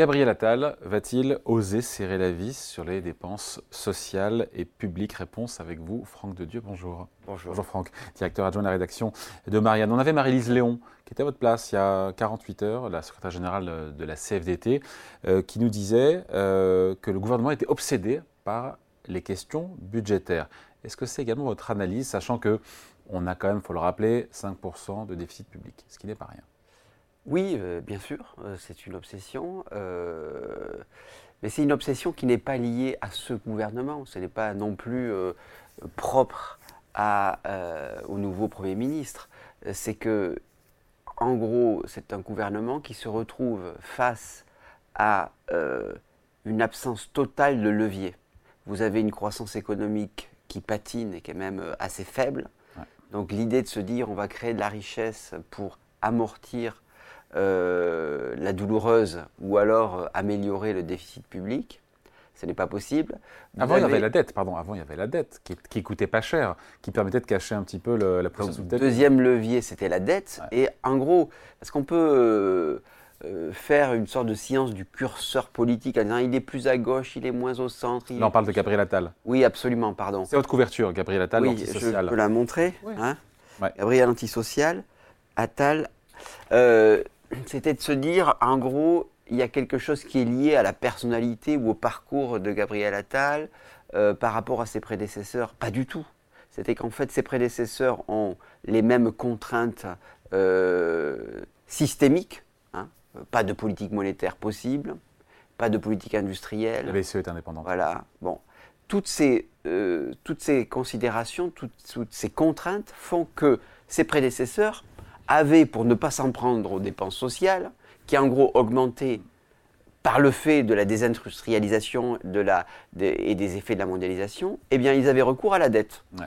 Gabriel Attal va-t-il oser serrer la vis sur les dépenses sociales et publiques? Réponse avec vous, Franck de Dieu. Bonjour. Bonjour. Bonjour Franck, directeur adjoint de la rédaction de Marianne. On avait Marie-Lise Léon qui était à votre place il y a 48 heures, la secrétaire générale de la CFDT, euh, qui nous disait euh, que le gouvernement était obsédé par les questions budgétaires. Est-ce que c'est également votre analyse, sachant que on a quand même, il faut le rappeler, 5% de déficit public, ce qui n'est pas rien? Oui, euh, bien sûr, euh, c'est une obsession. Euh, mais c'est une obsession qui n'est pas liée à ce gouvernement. Ce n'est pas non plus propre à, au nouveau Premier ministre. C'est que, en gros, c'est un gouvernement qui se retrouve face à une absence totale de levier. Vous avez une croissance économique qui patine et qui est même assez faible. Donc l'idée de se dire on va créer de la richesse pour amortir euh, la douloureuse ou alors euh, améliorer le déficit public, ce n'est pas possible. avant, il y avait la dette, pardon. Avant, il y avait la dette qui, qui coûtait pas cher, qui permettait de cacher un petit peu le, la pression dette. Deuxième levier, c'était la dette. Et en gros, parce qu'on peut euh, faire une sorte de science du curseur politique en disant il est plus à gauche, il est moins au centre. Là, on parle de Gabriel Attal. Oui, absolument, pardon. C'est votre couverture, Gabriel Attal, oui, Je peux la montrer. Hein Gabriel antisocial, Attal. Euh, c'était de se dire, en gros, il y a quelque chose qui est lié à la personnalité ou au parcours de Gabriel Attal euh, par rapport à ses prédécesseurs. Pas du tout. C'était qu'en fait, ses prédécesseurs ont les mêmes contraintes systémiques pas de politique monétaire possible, pas de politique industrielle. La BCE est indépendante. Voilà. Bon. Toutes ces, euh, toutes ces considérations, toutes, ces contraintes font que ses prédécesseurs avaient, pour ne pas s'en prendre aux dépenses sociales, qui en gros augmentaient par le fait de la désindustrialisation de la, et des effets de la mondialisation, eh bien, ils avaient recours à la dette. Ouais.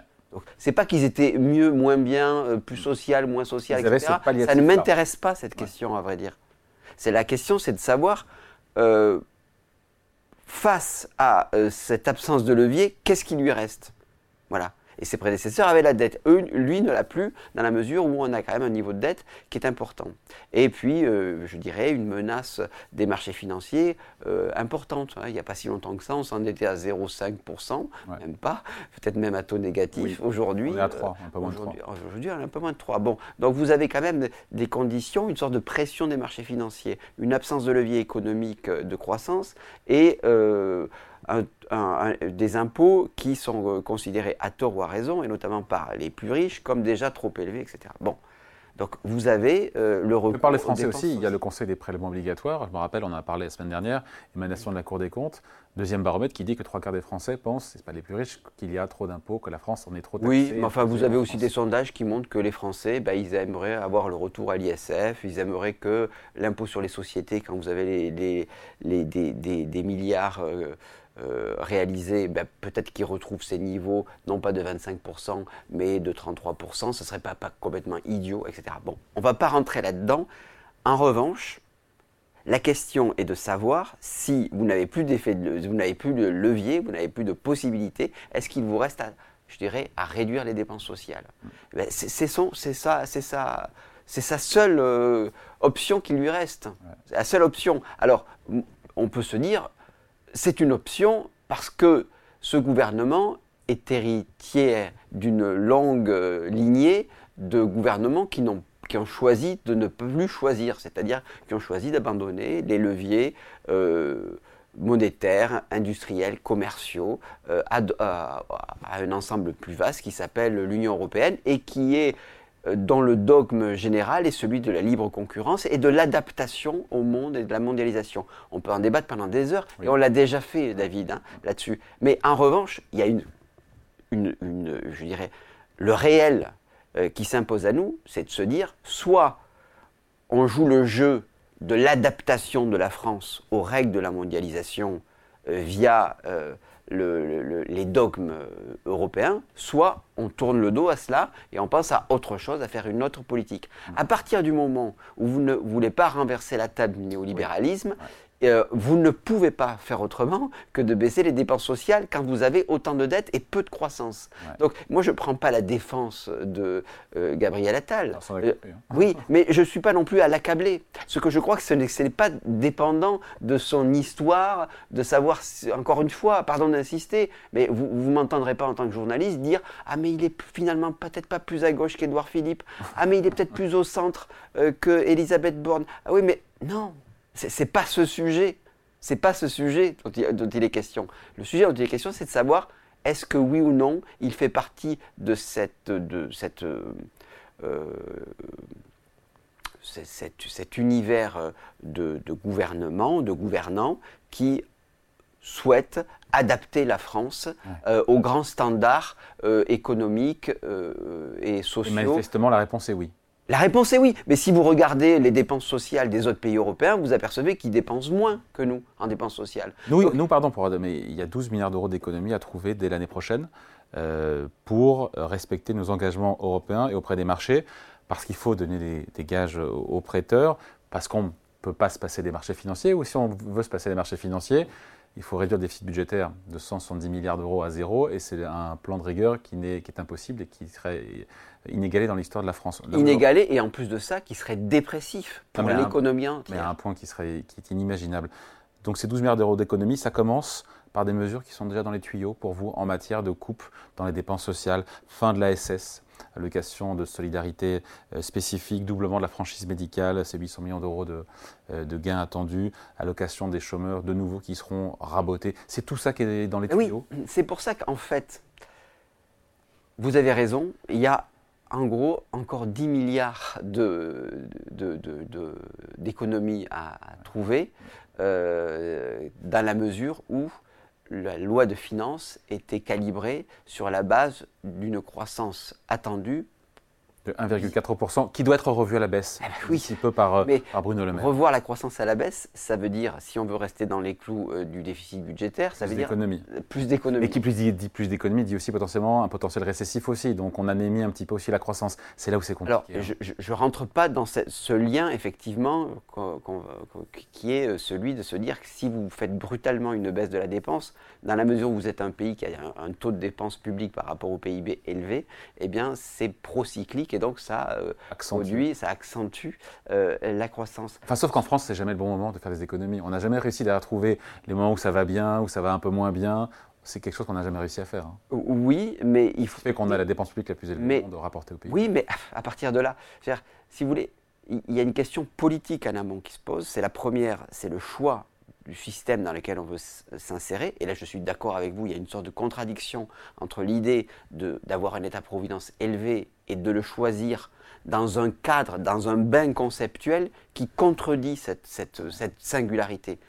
C'est pas qu'ils étaient mieux, moins bien, euh, plus social, moins social, etc. Ça ne m'intéresse pas cette question, à vrai dire. C'est la question, c'est de savoir, euh, face à euh, cette absence de levier, qu'est-ce qui lui reste? Voilà et ses prédécesseurs avaient la dette. Eux, lui ne l'a plus dans la mesure où on a quand même un niveau de dette qui est important. Et puis, euh, je dirais, une menace des marchés financiers euh, importante. Hein. Il n'y a pas si longtemps que ça, on s'en était à 0,5%, même pas, peut-être même à taux négatif. Aujourd'hui, on est à 3, un peu moins de 3. Aujourd'hui, on est un peu moins de 3. Bon, donc vous avez quand même des conditions, une sorte de pression des marchés financiers, une absence de levier économique euh, de croissance et des impôts qui sont euh, considérés à tort ou à raison, et notamment par les plus riches, comme déjà trop élevés, etc. Bon. Donc vous avez euh, le recours. Par les Français aussi, il y a le Conseil des prélèvements obligatoires. Je me rappelle, on en a parlé la semaine dernière, émanation de la Cour des comptes, deuxième baromètre qui dit que trois quarts des Français pensent, c'est pas les plus riches, qu'il y a trop d'impôts, que la France en est trop taxée. Oui, mais enfin vous avez aussi des sondages qui montrent que les Français, bah, ils aimeraient avoir le retour à l'ISF, ils aimeraient que l'impôt sur les sociétés, quand vous avez les, les, des, des, milliards. Euh, euh, réalisé, ben, peut-être qu'il retrouve ses niveaux, non pas de 25%, mais de 33%, ce ne serait pas, pas complètement idiot, etc. Bon, on ne va pas rentrer là-dedans. En revanche, la question est de savoir si vous n'avez plus d'effet, vous n'avez plus de levier, vous n'avez plus de possibilité, est-ce qu'il vous reste, à, je dirais, à réduire les dépenses sociales? Ben, c'est, c'est ça, c'est ça, c'est sa seule euh, option qui lui reste. La seule option. Alors, on peut se dire, c'est une option parce que ce gouvernement est héritier d'une longue euh, lignée de gouvernements qui, ont, choisi de ne plus choisir, c'est-à-dire qui ont choisi d'abandonner les leviers euh, monétaires, industriels, commerciaux euh, à, un ensemble plus vaste qui s'appelle l'Union européenne et qui est dans le dogme général est celui de la libre concurrence et de l'adaptation au monde et de la mondialisation. On peut en débattre pendant des heures, et on l'a déjà fait, David, hein, là-dessus. Mais en revanche, il y a une, une, je dirais, le réel euh, qui s'impose à nous, c'est de se dire, soit on joue le jeu de l'adaptation de la France aux règles de la mondialisation euh, via les dogmes euh, européens, soit on tourne le dos à cela et on pense à autre chose, à faire une autre politique. À partir du moment où vous ne voulez pas renverser la table du néolibéralisme, euh, vous ne pouvez pas faire autrement que de baisser les dépenses sociales quand vous avez autant de dettes et peu de croissance. Donc moi je ne prends pas la défense de euh, Gabriel Attal. Euh, hein. oui, mais je ne suis pas non plus à l'accabler. Ce que je crois que ce n'est pas dépendant de son histoire, de savoir, encore une fois, pardon d'insister, mais vous ne m'entendrez pas en tant que journaliste dire « Ah mais il est finalement peut-être pas plus à gauche qu'Édouard Philippe. Ah mais il est peut-être plus au centre que Elisabeth Borne. Ah oui mais non, c'est pas ce sujet. C'est pas ce sujet dont il, est question. Le sujet dont il est question, c'est de savoir est-ce que oui ou non, il fait partie de cette, de cette, euh, euh, cet univers de, gouvernement, de gouvernants qui souhaite adapter la France euh, aux grands standards économiques et sociaux. Et manifestement, la réponse est oui. La réponse est oui, mais si vous regardez les dépenses sociales des autres pays européens, vous apercevez qu'ils dépensent moins que nous en dépenses sociales. Nous, nous pardon, pour, mais il y a 12 milliards d'euros d'économies à trouver dès l'année prochaine euh, pour respecter nos engagements européens et auprès des marchés, parce qu'il faut donner des, gages aux prêteurs, parce qu'on ne peut pas se passer des marchés financiers, ou si on veut se passer des marchés financiers, il faut réduire le déficit budgétaire de 170 milliards d'euros à zéro, et c'est un plan de rigueur qui, est, qui est impossible et qui serait inégalé dans l'histoire de la France. Inégalé, et en plus de ça, qui serait dépressif pour l'économie entière. Mais à un point qui, serait, qui est inimaginable. Donc ces 12 milliards d'euros d'économie, ça commence par des mesures qui sont déjà dans les tuyaux pour vous en matière de coupe dans les dépenses sociales, fin de la SS, allocation de solidarité euh, spécifique, doublement de la franchise médicale, ces 800 millions d'euros de, euh, de, gains attendus, allocation des chômeurs de nouveau qui seront rabotés. C'est tout ça qui est dans les tuyaux? Oui, c'est pour ça qu'en fait, vous avez raison, il y a en gros encore 10 milliards d'économies à, trouver euh, dans la mesure où la loi de finances était calibrée sur la base d'une croissance attendue de 1,4%, qui doit être revu à la baisse, ah bah oui. un peu par, euh, par, Bruno Le Maire. Revoir la croissance à la baisse, ça veut dire, si on veut rester dans les clous euh, du déficit budgétaire, ça veut dire plus d'économie. Et qui plus dit, plus d'économie dit aussi potentiellement un potentiel récessif aussi, donc on anémie un petit peu aussi la croissance. C'est là où c'est compliqué. Alors, hein. je ne rentre pas dans ce, lien, effectivement, qui est euh, celui de se dire que si vous faites brutalement une baisse de la dépense, dans la mesure où vous êtes un pays qui a un, un taux de dépense publique par rapport au PIB élevé, eh bien c'est procyclique et donc ça euh, accentue. ça accentue euh, la croissance. Enfin, sauf qu'en France, c'est jamais le bon moment de faire des économies. On n'a jamais réussi à trouver les moments où ça va bien, où ça va un peu moins bien. C'est quelque chose qu'on n'a jamais réussi à faire. Hein. Oui, mais il faut. fait qu'on a la dépense publique la plus élevée de rapporter au pays. Oui, mais à partir de là, si vous voulez, il y a une question politique en amont qui se pose. C'est la première, c'est le choix du système dans lequel on veut s'insérer. Et là, je suis d'accord avec vous, il y a une sorte de contradiction entre l'idée d'avoir un État-providence élevé et de le choisir dans un cadre, dans un bain conceptuel qui contredit cette, cette, cette singularité.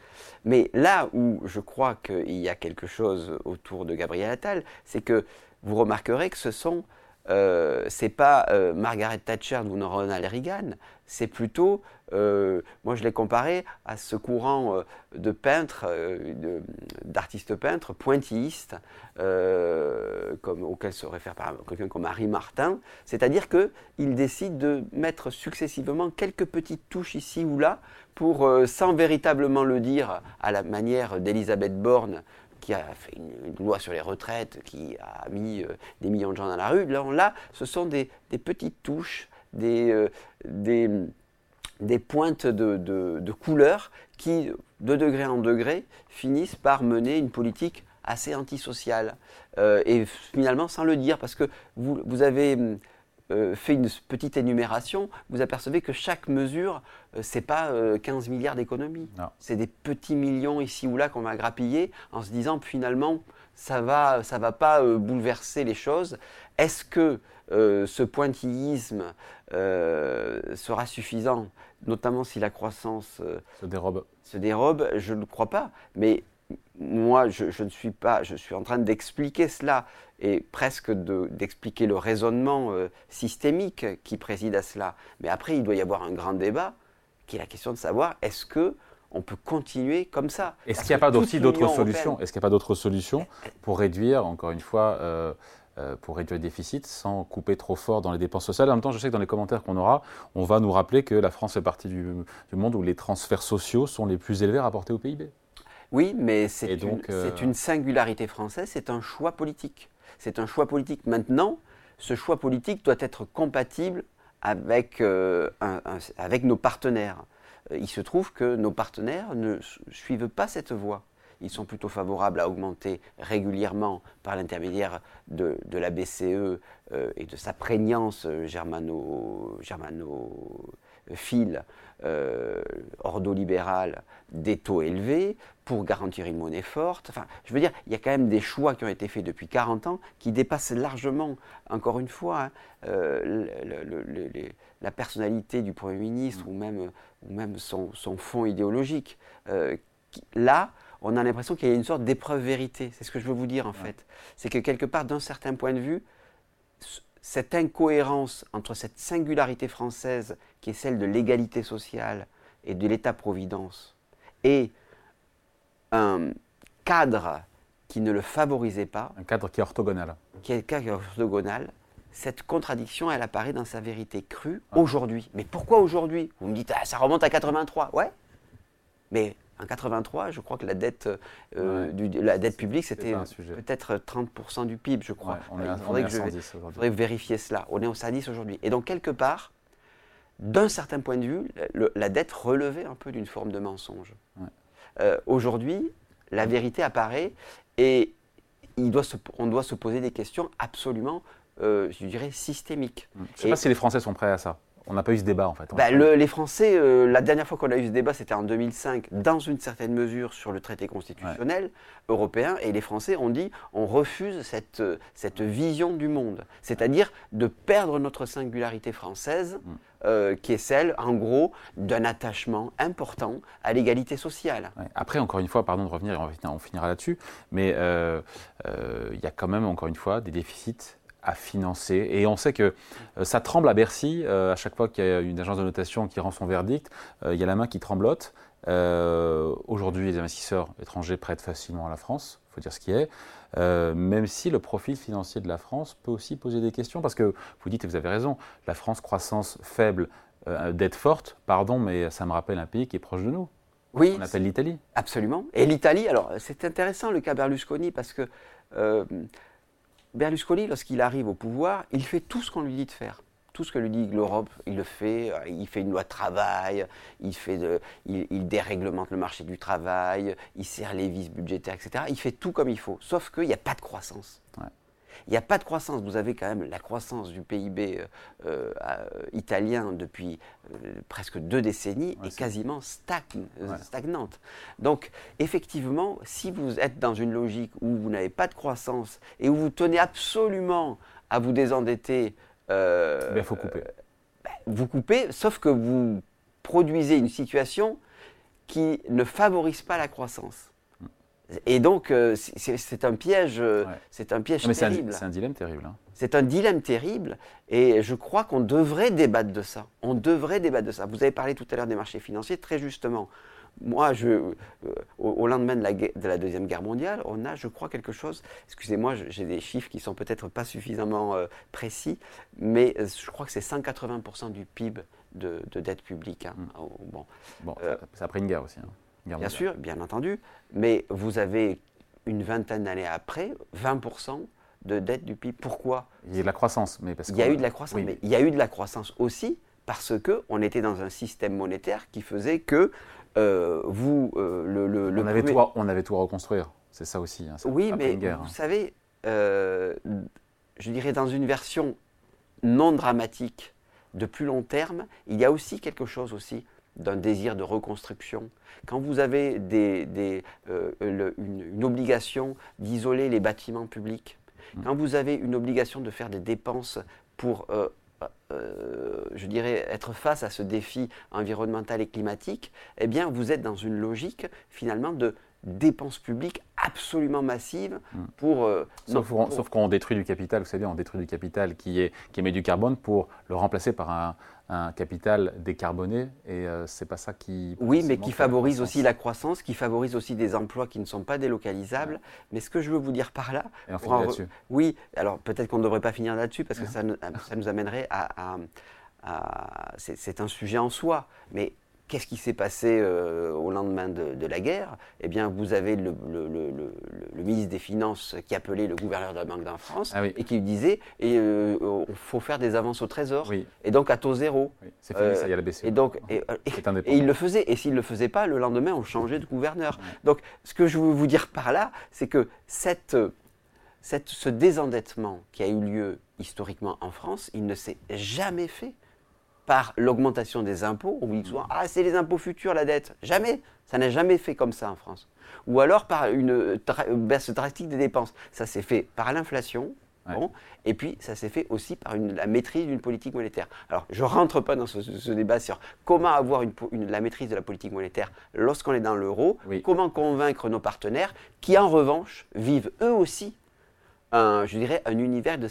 Mais là où je crois qu'il y a quelque chose autour de Gabriel Attal, c'est que vous remarquerez que ce sont euh, c'est pas euh, Margaret Thatcher ou Ronald Reagan, c'est plutôt, euh, moi je l'ai comparé à ce courant de peintres, d'artistes peintres pointillistes, comme, auquel se réfère quelqu'un comme Harry Martin, c'est-à-dire qu'ils décident de mettre successivement quelques petites touches ici ou là pour, sans véritablement le dire à la manière d'Elisabeth Borne, qui a fait une, loi sur les retraites, qui a mis euh, des millions de gens dans la rue. Là, là ce sont des, petites touches, des, euh, des, des, pointes de, de, couleurs qui, de degré en degré, finissent par mener une politique assez antisociale. Euh, et finalement, sans le dire, parce que vous, vous avez euh, fait une petite énumération, vous apercevez que chaque mesure, c'est pas 15 euh, milliards d'économies. C'est des petits millions ici ou là qu'on va grappiller en se disant finalement ça va, ça va pas bouleverser les choses. Est-ce que ce pointillisme sera suffisant, notamment si la croissance se dérobe Se dérobe, je ne crois pas. Mais moi, je, ne suis pas, je suis en train d'expliquer cela et presque d'expliquer le raisonnement euh, systémique qui préside à cela. Mais après, il doit y avoir un grand débat qui est la question de savoir est-ce que on peut continuer comme ça? Est-ce qu'il n'y a pas aussi d'autres solutions? Est-ce qu'il n'y a pas d'autres solutions pour réduire, encore une fois, euh, pour réduire le déficit sans couper trop fort dans les dépenses sociales? En même temps, je sais que dans les commentaires qu'on aura, on va nous rappeler que la France fait partie du, monde où les transferts sociaux sont les plus élevés rapportés au PIB. Oui, mais c'est une, une singularité française, c'est un choix politique. C'est un choix politique. Maintenant, ce choix politique doit être compatible avec, avec nos partenaires. Euh, il se trouve que nos partenaires ne suivent pas cette voie. Ils sont plutôt favorables à augmenter régulièrement par l'intermédiaire de, la BCE euh, et de sa prégnance germano, germanophile, euh, ordo-libérale, des taux élevés pour garantir une monnaie forte. Enfin, je veux dire, il y a quand même des choix qui ont été faits depuis 40 ans qui dépassent largement, encore une fois, hein, la personnalité du Premier ministre ou même ou même son, fond idéologique. Euh, là, on a l'impression qu'il y a une sorte d'épreuve vérité. C'est ce que je veux vous dire en fait. C'est que quelque part, d'un certain point de vue, cette incohérence entre cette singularité française qui est celle de l'égalité sociale et de l'État-providence et un cadre qui ne le favorisait pas. Un cadre qui est orthogonal. Qui est, qui est orthogonal cette contradiction, elle apparaît dans sa vérité crue aujourd'hui. Mais pourquoi aujourd'hui? Vous me dites, ah, ça remonte à 83. Ouais, mais en 83, je crois que la dette, euh, du, la dette publique, c'était peut-être 30% du PIB, je crois. on est, Il faudrait, que je, vérifier cela. On est au 110 aujourd'hui. Et donc, quelque part, d'un certain point de vue, la dette relevait un peu d'une forme de mensonge. Euh, aujourd'hui, la vérité apparaît et il doit on doit se poser des questions absolument euh, je dirais, systémique. Je ne sais pas si les Français sont prêts à ça. On n'a pas eu ce débat en fait. Bah, les Français, euh, la dernière fois qu'on a eu ce débat, c'était en 2005, dans une certaine mesure sur le traité constitutionnel européen, et les Français ont dit on refuse cette, cette vision du monde, c'est-à-dire de perdre notre singularité française, mm. euh, qui est celle, en gros, d'un attachement important à l'égalité sociale. Après, encore une fois, pardon de revenir, on finira là-dessus, mais il y a quand même, encore une fois, des déficits à financer. Et on sait que euh, ça tremble à Bercy. Euh, à chaque fois qu'il y a une agence de notation qui rend son verdict, euh, il y a la main qui tremblote. Aujourd'hui, les investisseurs étrangers prêtent facilement à la France, il faut dire ce qui est. même si le profil financier de la France peut aussi poser des questions, parce que vous dites, et vous avez raison, la France, croissance faible, dette forte, pardon, mais ça me rappelle un pays qui est proche de nous. Oui. On appelle l'Italie. Absolument. Et l'Italie, alors c'est intéressant le cas Berlusconi, parce que Berlusconi, lorsqu'il arrive au pouvoir, il fait tout ce qu'on lui dit de faire. Tout ce que lui dit l'Europe, il le fait. Il fait une loi de travail, il, fait il, déréglemente le marché du travail, il serre les vis budgétaires, etc. Il fait tout comme il faut. Sauf qu'il n'y a pas de croissance. Il n'y a pas de croissance. Vous avez quand même la croissance du PIB euh, euh, italien depuis euh, presque deux décennies est, quasiment stagnante. Donc, effectivement, si vous êtes dans une logique où vous n'avez pas de croissance et où vous tenez absolument à vous désendetter, il faut couper. Ben, vous coupez, sauf que vous produisez une situation qui ne favorise pas la croissance. Et donc, euh, c'est un piège, euh, c'est un piège terrible. C'est un, dilemme terrible. Hein. C'est un dilemme terrible, et je crois qu'on devrait débattre de ça. On devrait débattre de ça. Vous avez parlé tout à l'heure des marchés financiers, très justement. Moi, je, euh, au, lendemain de la, de la, Deuxième Guerre mondiale, on a, je crois, quelque chose. Excusez-moi, j'ai des chiffres qui sont peut-être pas suffisamment précis, mais je crois que c'est 180% du PIB de, dette publique. Hein. Mmh. Bon, bon ça, après une guerre aussi. Hein. Bien sûr, bien entendu. Mais vous avez une vingtaine d'années après, 20% de dette du PIB. Pourquoi? Il y a de la croissance, mais parce Il y a eu de la croissance, mais il y a eu de la croissance aussi parce qu'on était dans un système monétaire qui faisait que euh, vous, euh, le, on, avait tout à, on avait tout à reconstruire. C'est ça aussi. Hein, oui, mais vous hein. savez, euh, je dirais dans une version non dramatique de plus long terme, il y a aussi quelque chose aussi d'un désir de reconstruction, quand vous avez des, euh, une, obligation d'isoler les bâtiments publics, mmh. quand vous avez une obligation de faire des dépenses pour, euh, euh, je dirais, être face à ce défi environnemental et climatique, eh bien, vous êtes dans une logique finalement de dépenses publiques absolument massive mm. pour... sauf, qu'on détruit du capital, vous savez, on détruit du capital qui, est, qui émet du carbone pour le remplacer par un, un capital décarboné et euh, c'est pas ça qui. Oui, mais qui favorise aussi la croissance, qui favorise aussi des emplois qui ne sont pas délocalisables. Mais ce que je veux vous dire par là. Et on là-dessus. Oui, alors peut-être qu'on ne devrait pas finir là-dessus parce que ça, ça, nous amènerait à. à c'est un sujet en soi. Mais Qu'est-ce qui s'est passé euh, au lendemain de, la guerre? Eh bien, vous avez le, ministre des Finances qui appelait le gouverneur de la Banque d'en France ah et qui lui disait il euh, faut faire des avances au Trésor et donc à taux zéro. C'est fini, ça y a la BCE. Et, donc, et, il le faisait. Et s'il ne le faisait pas, le lendemain, on changeait de gouverneur. Donc, ce que je veux vous dire par là, c'est que cette, cette, ce désendettement qui a eu lieu historiquement en France, il ne s'est jamais fait par l'augmentation des impôts. On vous dit souvent, ah, c'est les impôts futurs, la dette. Jamais. Ça n'a jamais fait comme ça en France. Ou alors par une baisse drastique des dépenses. Ça s'est fait par l'inflation. et puis, ça s'est fait aussi par la maîtrise d'une politique monétaire. Alors, je ne rentre pas dans ce, débat sur comment avoir une, la maîtrise de la politique monétaire lorsqu'on est dans l'euro, comment convaincre nos partenaires qui, en revanche, vivent eux aussi je dirais, un univers de,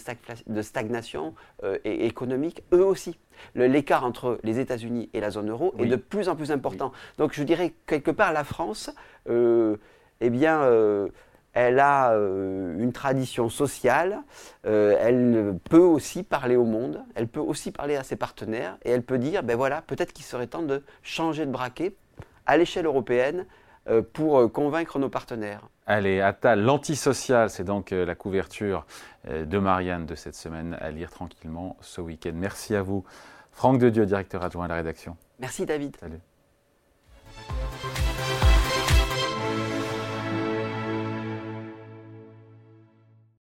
de stagnation euh, économique, eux aussi. L'écart entre les États-Unis et la zone euro est de plus en plus important. Donc je dirais, quelque part, la France, euh, eh bien, euh, elle a une tradition sociale, elle peut aussi parler au monde, elle peut aussi parler à ses partenaires, et elle peut dire, ben voilà, peut-être qu'il serait temps de changer de braquet à l'échelle européenne pour convaincre nos partenaires. Allez, Attal, l'antisocial, c'est donc euh, la couverture euh, de Marianne de cette semaine à lire tranquillement ce week-end. Merci à vous. Franck de Dieu, directeur adjoint à la rédaction. Merci David. Salut.